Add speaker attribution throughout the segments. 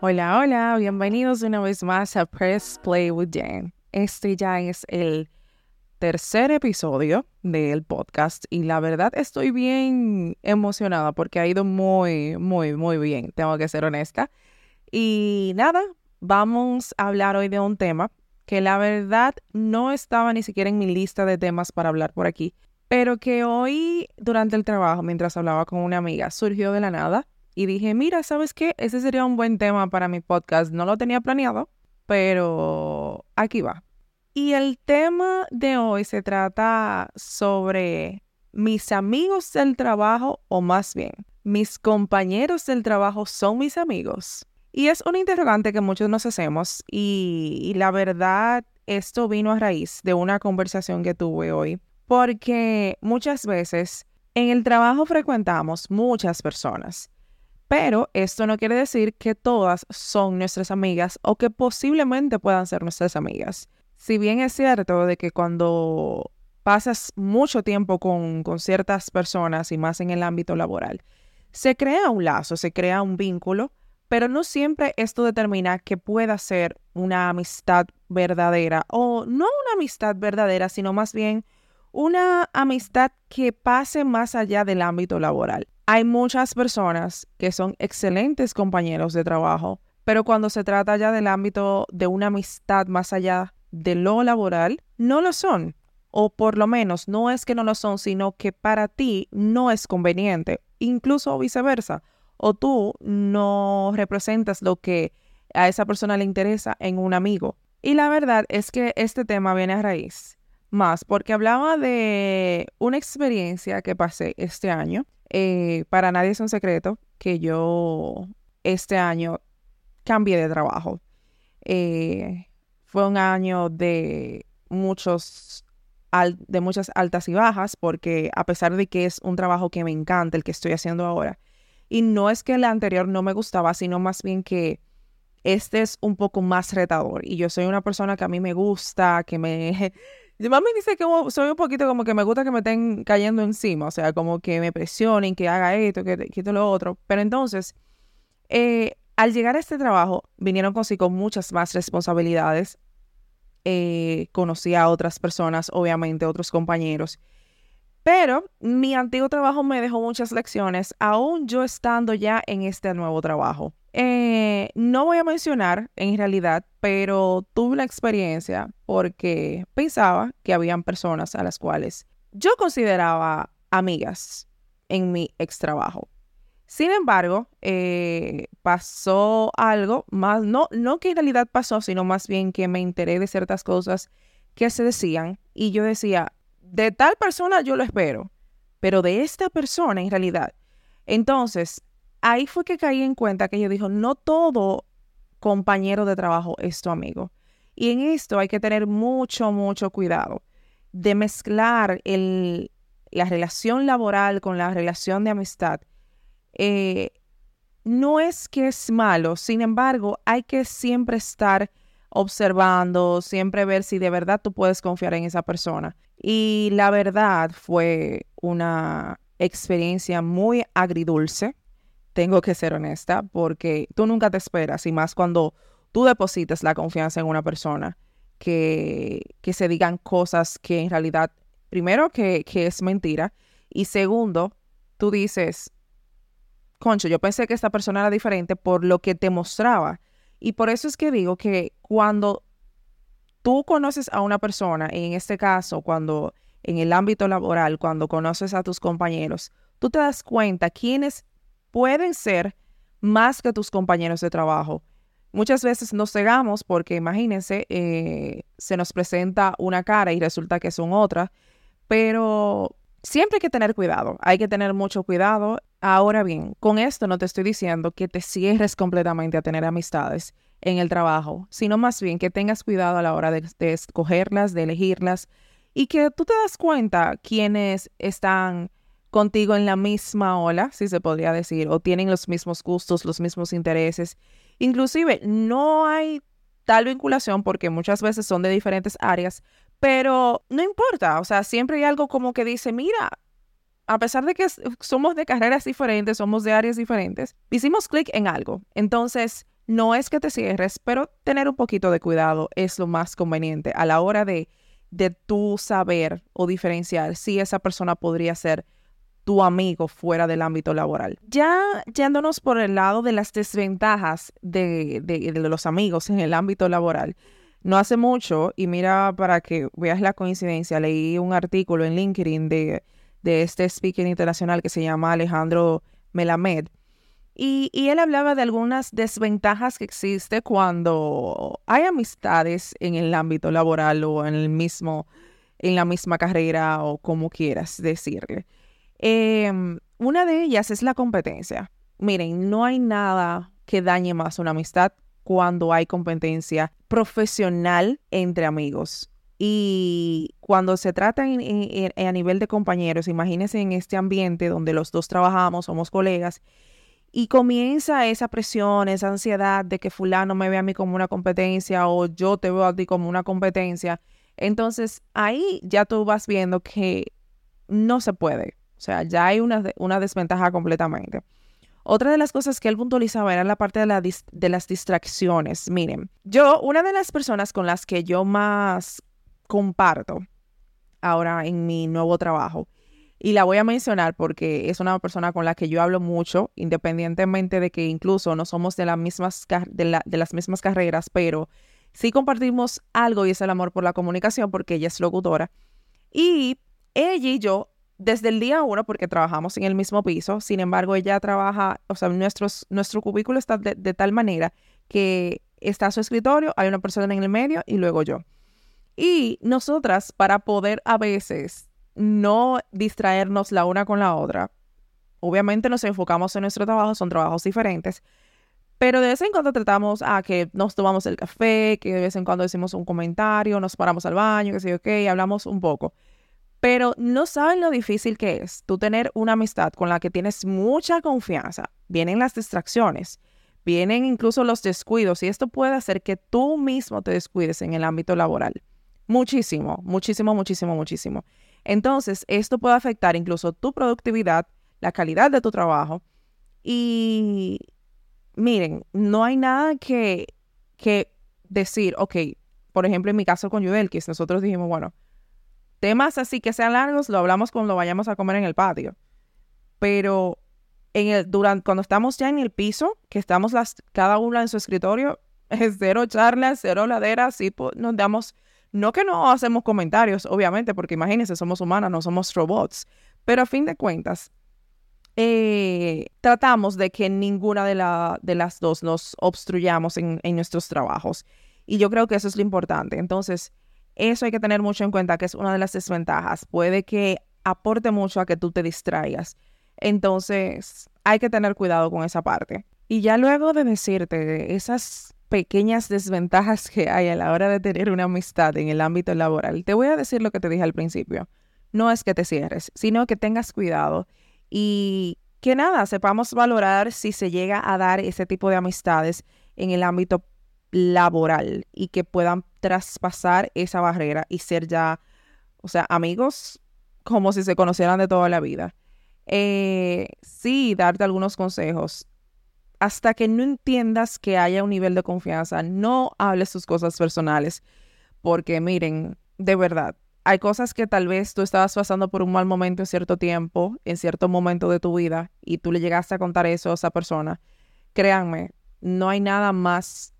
Speaker 1: Hola, hola, bienvenidos una vez más a Press Play with Jen. Este ya es el tercer episodio del podcast y la verdad estoy bien emocionada porque ha ido muy, muy, muy bien, tengo que ser honesta. Y nada, vamos a hablar hoy de un tema que la verdad no estaba ni siquiera en mi lista de temas para hablar por aquí, pero que hoy durante el trabajo, mientras hablaba con una amiga, surgió de la nada y dije, mira, ¿sabes qué? Ese sería un buen tema para mi podcast. No lo tenía planeado, pero aquí va. Y el tema de hoy se trata sobre mis amigos del trabajo, o más bien, mis compañeros del trabajo son mis amigos. Y es un interrogante que muchos nos hacemos y, y la verdad, esto vino a raíz de una conversación que tuve hoy, porque muchas veces en el trabajo frecuentamos muchas personas pero esto no quiere decir que todas son nuestras amigas o que posiblemente puedan ser nuestras amigas. Si bien es cierto de que cuando pasas mucho tiempo con, con ciertas personas y más en el ámbito laboral, se crea un lazo, se crea un vínculo, pero no siempre esto determina que pueda ser una amistad verdadera o no una amistad verdadera, sino más bien una amistad que pase más allá del ámbito laboral. Hay muchas personas que son excelentes compañeros de trabajo, pero cuando se trata ya del ámbito de una amistad más allá de lo laboral, no lo son. O por lo menos no es que no lo son, sino que para ti no es conveniente, incluso viceversa. O tú no representas lo que a esa persona le interesa en un amigo. Y la verdad es que este tema viene a raíz más porque hablaba de una experiencia que pasé este año eh, para nadie es un secreto que yo este año cambié de trabajo. Eh, fue un año de muchos de muchas altas y bajas porque a pesar de que es un trabajo que me encanta el que estoy haciendo ahora y no es que el anterior no me gustaba sino más bien que este es un poco más retador y yo soy una persona que a mí me gusta que me mami dice que soy un poquito como que me gusta que me estén cayendo encima, o sea, como que me presionen, que haga esto, que, que lo otro. Pero entonces, eh, al llegar a este trabajo, vinieron consigo muchas más responsabilidades. Eh, conocí a otras personas, obviamente, otros compañeros. Pero mi antiguo trabajo me dejó muchas lecciones, aún yo estando ya en este nuevo trabajo. Eh, no voy a mencionar en realidad, pero tuve una experiencia porque pensaba que habían personas a las cuales yo consideraba amigas en mi ex trabajo. Sin embargo, eh, pasó algo más, no, no que en realidad pasó, sino más bien que me enteré de ciertas cosas que se decían y yo decía, de tal persona yo lo espero, pero de esta persona en realidad. Entonces, ahí fue que caí en cuenta que yo dijo, no todo compañero de trabajo es tu amigo. Y en esto hay que tener mucho, mucho cuidado de mezclar el, la relación laboral con la relación de amistad. Eh, no es que es malo, sin embargo, hay que siempre estar observando, siempre ver si de verdad tú puedes confiar en esa persona. Y la verdad fue una experiencia muy agridulce tengo que ser honesta, porque tú nunca te esperas, y más cuando tú depositas la confianza en una persona, que, que se digan cosas que en realidad, primero, que, que es mentira, y segundo, tú dices, concho, yo pensé que esta persona era diferente por lo que te mostraba. Y por eso es que digo que cuando tú conoces a una persona, en este caso, cuando en el ámbito laboral, cuando conoces a tus compañeros, tú te das cuenta quiénes pueden ser más que tus compañeros de trabajo. Muchas veces nos cegamos porque imagínense, eh, se nos presenta una cara y resulta que son otras, pero siempre hay que tener cuidado, hay que tener mucho cuidado. Ahora bien, con esto no te estoy diciendo que te cierres completamente a tener amistades en el trabajo, sino más bien que tengas cuidado a la hora de, de escogerlas, de elegirlas y que tú te das cuenta quiénes están contigo en la misma ola, si se podría decir, o tienen los mismos gustos, los mismos intereses. Inclusive no hay tal vinculación porque muchas veces son de diferentes áreas, pero no importa, o sea, siempre hay algo como que dice, mira, a pesar de que somos de carreras diferentes, somos de áreas diferentes, hicimos clic en algo. Entonces, no es que te cierres, pero tener un poquito de cuidado es lo más conveniente a la hora de, de tú saber o diferenciar si esa persona podría ser tu amigo fuera del ámbito laboral. Ya yéndonos por el lado de las desventajas de, los amigos en el ámbito laboral, no hace mucho, y mira para que veas la coincidencia, leí un artículo en LinkedIn de, de este speaker internacional que se llama Alejandro Melamed. Y, y, él hablaba de algunas desventajas que existe cuando hay amistades en el ámbito laboral o en el mismo, en la misma carrera o como quieras decirle. Em, una de ellas es la competencia. Miren, no hay nada que dañe más una amistad cuando hay competencia profesional entre amigos. Y cuando se trata a nivel de compañeros, imagínense en este ambiente donde los dos trabajamos, somos colegas, y comienza esa presión, esa ansiedad de que fulano me ve a mí como una competencia o yo te veo a ti como una competencia. Entonces ahí ya tú vas viendo que no se puede. O sea, ya hay una, una desventaja completamente. Otra de las cosas que él puntualizaba era la parte de, la de las distracciones. Miren, yo, una de las personas con las que yo más comparto ahora en mi nuevo trabajo, y la voy a mencionar porque es una persona con la que yo hablo mucho, independientemente de que incluso no somos de, las mismas, de las mismas carreras, pero sí compartimos algo y es el amor por la comunicación porque ella es locutora. Y ella y yo desde el día uno, porque trabajamos en el mismo piso, sin embargo, ella trabaja, o sea, nuestros, nuestro cubículo está de, tal manera que está su escritorio, hay una persona en el medio y luego yo. Y nosotras, para poder a veces no distraernos la una con la otra, obviamente nos enfocamos en nuestro trabajo, son trabajos diferentes, pero de vez en cuando tratamos a que nos tomamos el café, que de vez en cuando decimos un comentario, nos paramos al baño, que sé yo y hablamos un poco. Pero no saben lo difícil que es tú tener una amistad con la que tienes mucha confianza. Vienen las distracciones, vienen incluso los descuidos y esto puede hacer que tú mismo te descuides en el ámbito laboral. Muchísimo, muchísimo, muchísimo, muchísimo. Entonces, esto puede afectar incluso tu productividad, la calidad de tu trabajo. Y miren, no hay nada que, que decir, ok, por ejemplo, en mi caso con Yudelkis, nosotros dijimos, bueno, Temas así que sean largos lo hablamos cuando vayamos a comer en el patio. Pero en el, durante, cuando estamos ya en el piso, que estamos las, cada una en su escritorio, es cero charlas, cero laderas, y pues, nos damos, no que no hacemos comentarios, obviamente, porque imagínense, somos humanas, no somos robots, pero a fin de cuentas, eh, tratamos de que ninguna de, la, de las dos nos obstruyamos en, en nuestros trabajos. Y yo creo que eso es lo importante. Entonces, eso hay que tener mucho en cuenta, que es una de las desventajas. Puede que aporte mucho a que tú te distraigas. Entonces, hay que tener cuidado con esa parte. Y ya luego de decirte esas pequeñas desventajas que hay a la hora de tener una amistad en el ámbito laboral, te voy a decir lo que te dije al principio. No es que te cierres, sino que tengas cuidado y que nada, sepamos valorar si se llega a dar ese tipo de amistades en el ámbito laboral y que puedan traspasar esa barrera y ser ya, o sea, amigos como si se conocieran de toda la vida. Eh, sí, darte algunos consejos. Hasta que no entiendas que haya un nivel de confianza, no hables tus cosas personales, porque miren, de verdad, hay cosas que tal vez tú estabas pasando por un mal momento en cierto tiempo, en cierto momento de tu vida, y tú le llegaste a contar eso a esa persona. Créanme, no hay nada más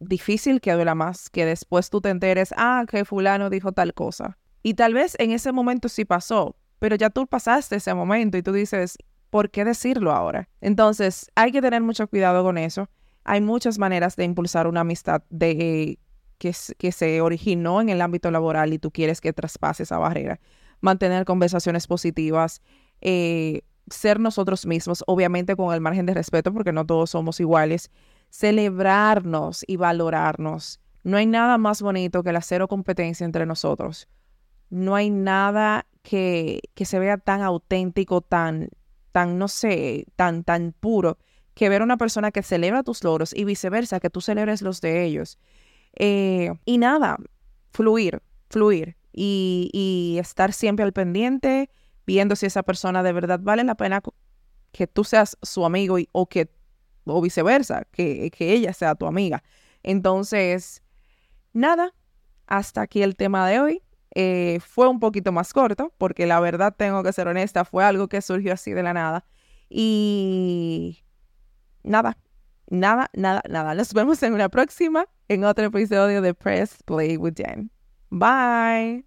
Speaker 1: difícil que duela más que después tú te enteres, ah, que fulano dijo tal cosa. Y tal vez en ese momento sí pasó, pero ya tú pasaste ese momento y tú dices, ¿por qué decirlo ahora? Entonces, hay que tener mucho cuidado con eso. Hay muchas maneras de impulsar una amistad de, que, que se originó en el ámbito laboral y tú quieres que traspase esa barrera. Mantener conversaciones positivas, eh, ser nosotros mismos, obviamente con el margen de respeto, porque no todos somos iguales celebrarnos y valorarnos. No hay nada más bonito que la cero competencia entre nosotros. No hay nada que, que se vea tan auténtico, tan, tan, no sé, tan, tan puro, que ver a una persona que celebra tus logros y viceversa, que tú celebres los de ellos. Eh, y nada, fluir, fluir y, y estar siempre al pendiente, viendo si esa persona de verdad vale la pena que tú seas su amigo y, o que o viceversa, que, que ella sea tu amiga. Entonces, nada, hasta aquí el tema de hoy. Eh, fue un poquito más corto, porque la verdad tengo que ser honesta, fue algo que surgió así de la nada. Y nada, nada, nada, nada. Nos vemos en una próxima, en otro episodio de Press Play with Jen. Bye.